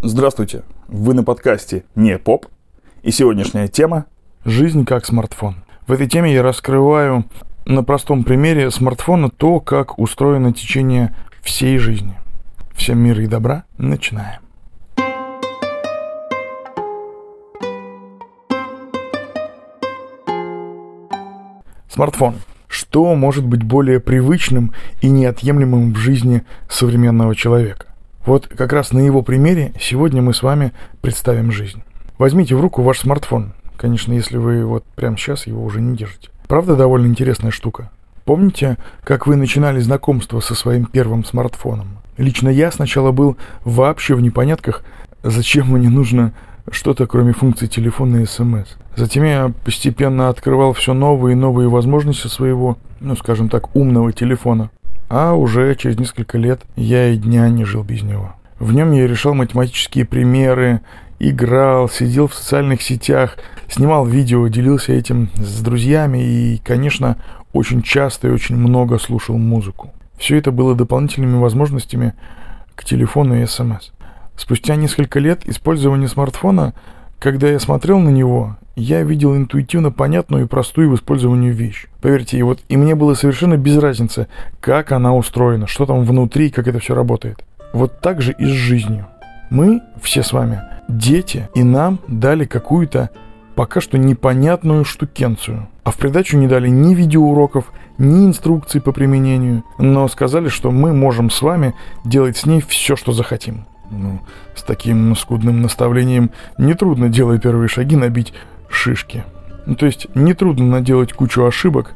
Здравствуйте, вы на подкасте «Не поп» и сегодняшняя тема «Жизнь как смартфон». В этой теме я раскрываю на простом примере смартфона то, как устроено течение всей жизни. Всем мира и добра, начинаем. Смартфон. Что может быть более привычным и неотъемлемым в жизни современного человека? Вот как раз на его примере сегодня мы с вами представим жизнь. Возьмите в руку ваш смартфон. Конечно, если вы вот прямо сейчас его уже не держите. Правда, довольно интересная штука. Помните, как вы начинали знакомство со своим первым смартфоном? Лично я сначала был вообще в непонятках, зачем мне нужно что-то кроме функции телефона и смс. Затем я постепенно открывал все новые и новые возможности своего, ну скажем так, умного телефона а уже через несколько лет я и дня не жил без него. В нем я решал математические примеры, играл, сидел в социальных сетях, снимал видео, делился этим с друзьями и, конечно, очень часто и очень много слушал музыку. Все это было дополнительными возможностями к телефону и смс. Спустя несколько лет использования смартфона, когда я смотрел на него, я видел интуитивно понятную и простую в использовании вещь. Поверьте, и вот и мне было совершенно без разницы, как она устроена, что там внутри, как это все работает. Вот так же и с жизнью. Мы, все с вами, дети, и нам дали какую-то пока что непонятную штукенцию. А в придачу не дали ни видеоуроков, ни инструкций по применению, но сказали, что мы можем с вами делать с ней все, что захотим. Ну, с таким скудным наставлением нетрудно, делая первые шаги, набить шишки. Ну, то есть нетрудно наделать кучу ошибок,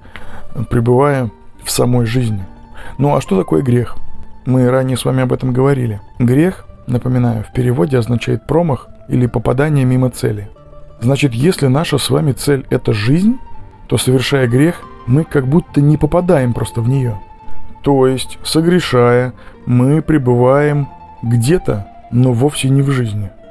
пребывая в самой жизни. Ну а что такое грех? Мы ранее с вами об этом говорили. Грех, напоминаю, в переводе означает промах или попадание мимо цели. Значит, если наша с вами цель – это жизнь, то, совершая грех, мы как будто не попадаем просто в нее. То есть, согрешая, мы пребываем где-то, но вовсе не в жизни –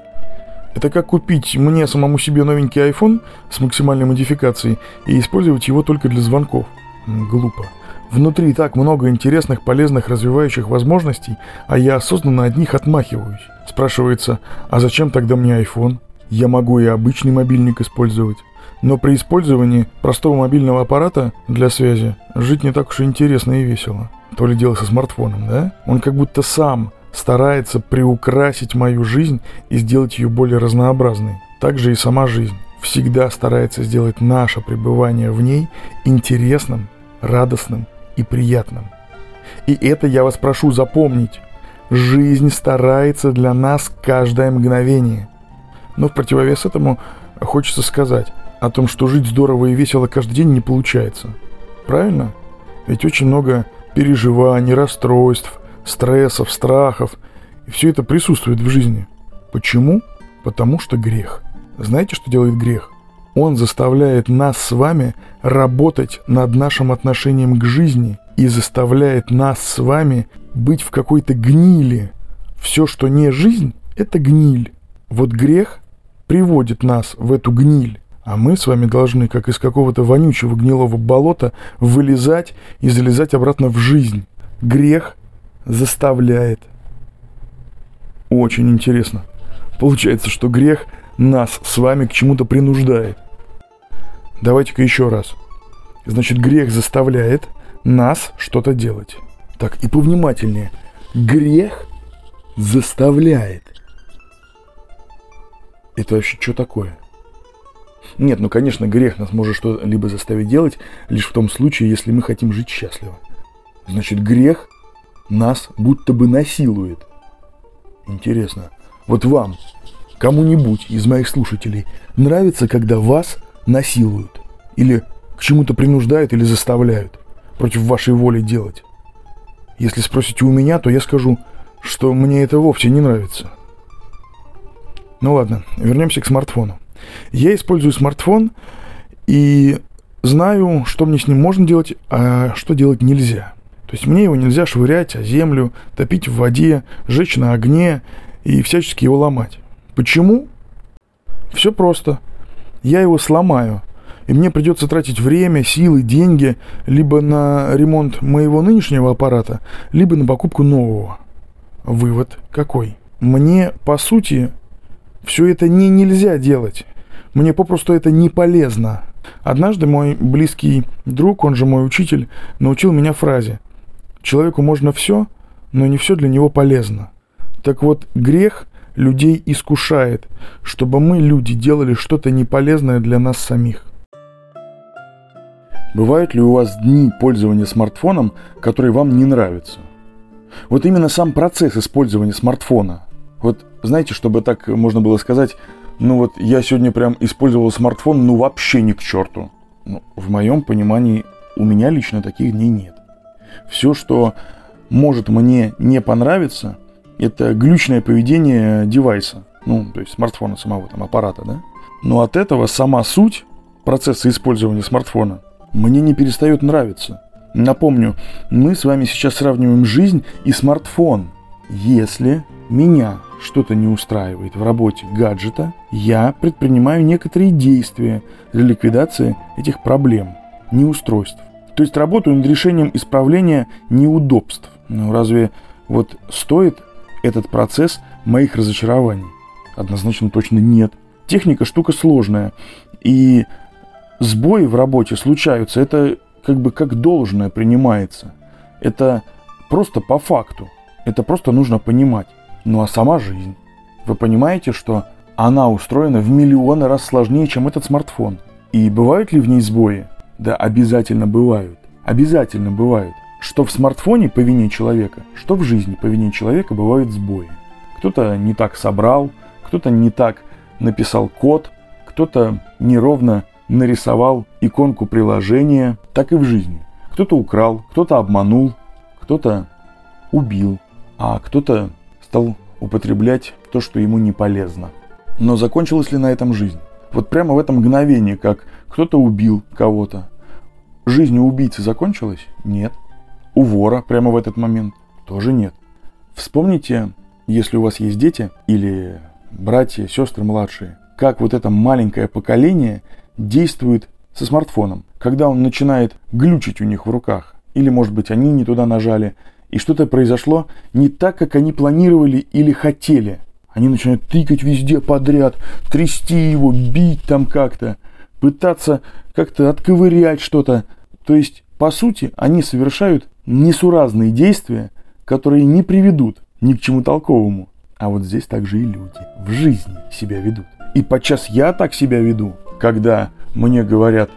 это как купить мне самому себе новенький iPhone с максимальной модификацией и использовать его только для звонков. Глупо. Внутри так много интересных, полезных, развивающих возможностей, а я осознанно от них отмахиваюсь. Спрашивается, а зачем тогда мне iPhone? Я могу и обычный мобильник использовать. Но при использовании простого мобильного аппарата для связи жить не так уж и интересно и весело. То ли дело со смартфоном, да? Он как будто сам старается приукрасить мою жизнь и сделать ее более разнообразной. Также и сама жизнь всегда старается сделать наше пребывание в ней интересным, радостным и приятным. И это я вас прошу запомнить. Жизнь старается для нас каждое мгновение. Но в противовес этому хочется сказать о том, что жить здорово и весело каждый день не получается. Правильно? Ведь очень много переживаний, расстройств, стрессов, страхов. И все это присутствует в жизни. Почему? Потому что грех. Знаете, что делает грех? Он заставляет нас с вами работать над нашим отношением к жизни и заставляет нас с вами быть в какой-то гнили. Все, что не жизнь, это гниль. Вот грех приводит нас в эту гниль. А мы с вами должны, как из какого-то вонючего гнилого болота, вылезать и залезать обратно в жизнь. Грех заставляет. Очень интересно. Получается, что грех нас с вами к чему-то принуждает. Давайте-ка еще раз. Значит, грех заставляет нас что-то делать. Так, и повнимательнее. Грех заставляет. Это вообще что такое? Нет, ну, конечно, грех нас может что-либо заставить делать лишь в том случае, если мы хотим жить счастливо. Значит, грех нас будто бы насилует. Интересно, вот вам, кому-нибудь из моих слушателей, нравится, когда вас насилуют? Или к чему-то принуждают или заставляют против вашей воли делать? Если спросите у меня, то я скажу, что мне это вовсе не нравится. Ну ладно, вернемся к смартфону. Я использую смартфон и знаю, что мне с ним можно делать, а что делать нельзя. То есть мне его нельзя швырять о землю, топить в воде, жечь на огне и всячески его ломать. Почему? Все просто. Я его сломаю, и мне придется тратить время, силы, деньги либо на ремонт моего нынешнего аппарата, либо на покупку нового. Вывод какой? мне, по сути, все это не нельзя делать. Мне попросту это не полезно. Однажды мой близкий друг, он же мой учитель, научил меня фразе «Человеку можно все, но не все для него полезно». Так вот, грех людей искушает, чтобы мы, люди, делали что-то неполезное для нас самих. Бывают ли у вас дни пользования смартфоном, которые вам не нравятся? Вот именно сам процесс использования смартфона. Вот знаете, чтобы так можно было сказать, ну вот я сегодня прям использовал смартфон, ну вообще ни к черту. Ну, в моем понимании у меня лично таких дней нет. Все, что может мне не понравиться, это глючное поведение девайса, ну, то есть смартфона самого, там, аппарата, да. Но от этого сама суть процесса использования смартфона мне не перестает нравиться. Напомню, мы с вами сейчас сравниваем жизнь и смартфон. Если меня что-то не устраивает в работе гаджета, я предпринимаю некоторые действия для ликвидации этих проблем, неустройств. То есть работаю над решением исправления неудобств. Ну разве вот стоит этот процесс моих разочарований? Однозначно точно нет. Техника штука сложная. И сбои в работе случаются. Это как бы как должное принимается. Это просто по факту. Это просто нужно понимать. Ну а сама жизнь. Вы понимаете, что она устроена в миллионы раз сложнее, чем этот смартфон. И бывают ли в ней сбои? Да, обязательно бывают. Обязательно бывают. Что в смартфоне по вине человека, что в жизни по вине человека бывают сбои. Кто-то не так собрал, кто-то не так написал код, кто-то неровно нарисовал иконку приложения, так и в жизни. Кто-то украл, кто-то обманул, кто-то убил, а кто-то стал употреблять то, что ему не полезно. Но закончилась ли на этом жизнь? Вот прямо в этом мгновении, как кто-то убил кого-то, жизнь у убийцы закончилась? Нет. У вора прямо в этот момент? Тоже нет. Вспомните, если у вас есть дети или братья, сестры младшие, как вот это маленькое поколение действует со смартфоном, когда он начинает глючить у них в руках, или, может быть, они не туда нажали, и что-то произошло не так, как они планировали или хотели. Они начинают тыкать везде подряд, трясти его, бить там как-то, пытаться как-то отковырять что-то. То есть, по сути, они совершают несуразные действия, которые не приведут ни к чему толковому. А вот здесь также и люди в жизни себя ведут. И подчас я так себя веду, когда мне говорят,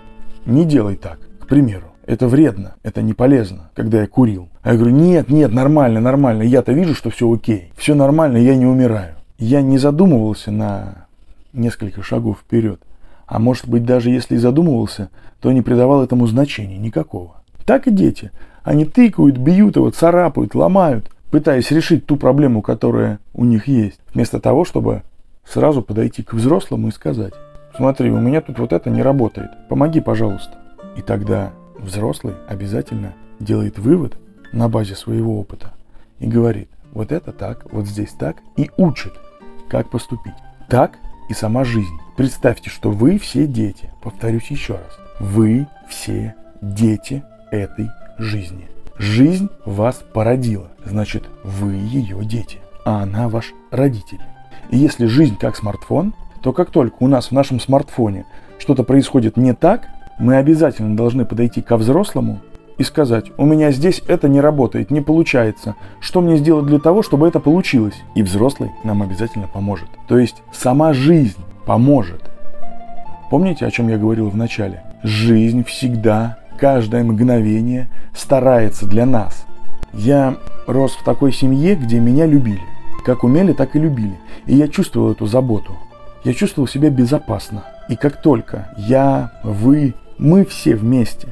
не делай так, к примеру. Это вредно, это не полезно, когда я курил. А я говорю, нет, нет, нормально, нормально, я-то вижу, что все окей, все нормально, я не умираю. Я не задумывался на несколько шагов вперед. А может быть, даже если и задумывался, то не придавал этому значения никакого. Так и дети. Они тыкают, бьют его, царапают, ломают, пытаясь решить ту проблему, которая у них есть, вместо того, чтобы сразу подойти к взрослому и сказать, смотри, у меня тут вот это не работает, помоги, пожалуйста. И тогда взрослый обязательно делает вывод на базе своего опыта и говорит, вот это так, вот здесь так, и учит, как поступить. Так и сама жизнь. Представьте, что вы все дети. Повторюсь еще раз. Вы все дети этой жизни. Жизнь вас породила, значит, вы ее дети, а она ваш родитель. И если жизнь как смартфон, то как только у нас в нашем смартфоне что-то происходит не так, мы обязательно должны подойти ко взрослому и сказать, у меня здесь это не работает, не получается. Что мне сделать для того, чтобы это получилось? И взрослый нам обязательно поможет. То есть сама жизнь поможет. Помните, о чем я говорил в начале? Жизнь всегда, каждое мгновение старается для нас. Я рос в такой семье, где меня любили. Как умели, так и любили. И я чувствовал эту заботу. Я чувствовал себя безопасно. И как только я, вы, мы все вместе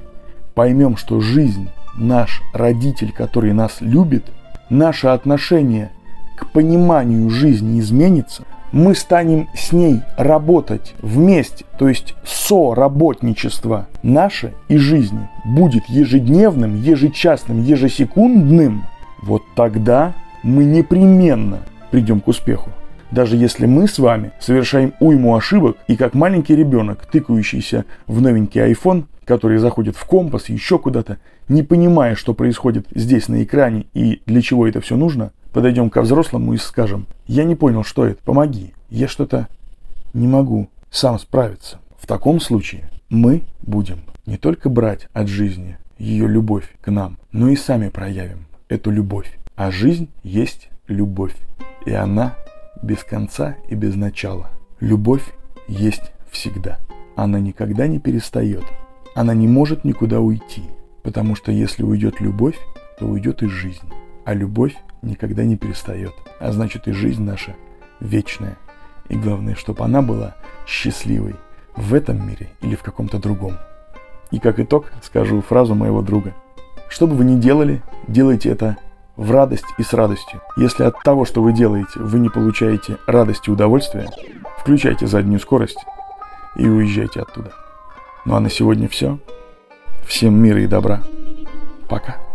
поймем, что жизнь, наш родитель, который нас любит, наше отношение к пониманию жизни изменится, мы станем с ней работать вместе, то есть соработничество наше и жизни будет ежедневным, ежечасным, ежесекундным, вот тогда мы непременно придем к успеху. Даже если мы с вами совершаем уйму ошибок и как маленький ребенок, тыкающийся в новенький iPhone, который заходит в компас, еще куда-то, не понимая, что происходит здесь на экране и для чего это все нужно, подойдем ко взрослому и скажем, Я не понял, что это. Помоги. Я что-то не могу сам справиться. В таком случае мы будем не только брать от жизни ее любовь к нам, но и сами проявим эту любовь. А жизнь есть любовь. И она без конца и без начала. Любовь есть всегда. Она никогда не перестает. Она не может никуда уйти. Потому что если уйдет любовь, то уйдет и жизнь. А любовь никогда не перестает. А значит и жизнь наша вечная. И главное, чтобы она была счастливой в этом мире или в каком-то другом. И как итог скажу фразу моего друга. Что бы вы ни делали, делайте это в радость и с радостью. Если от того, что вы делаете, вы не получаете радости и удовольствия, включайте заднюю скорость и уезжайте оттуда. Ну а на сегодня все. Всем мира и добра. Пока.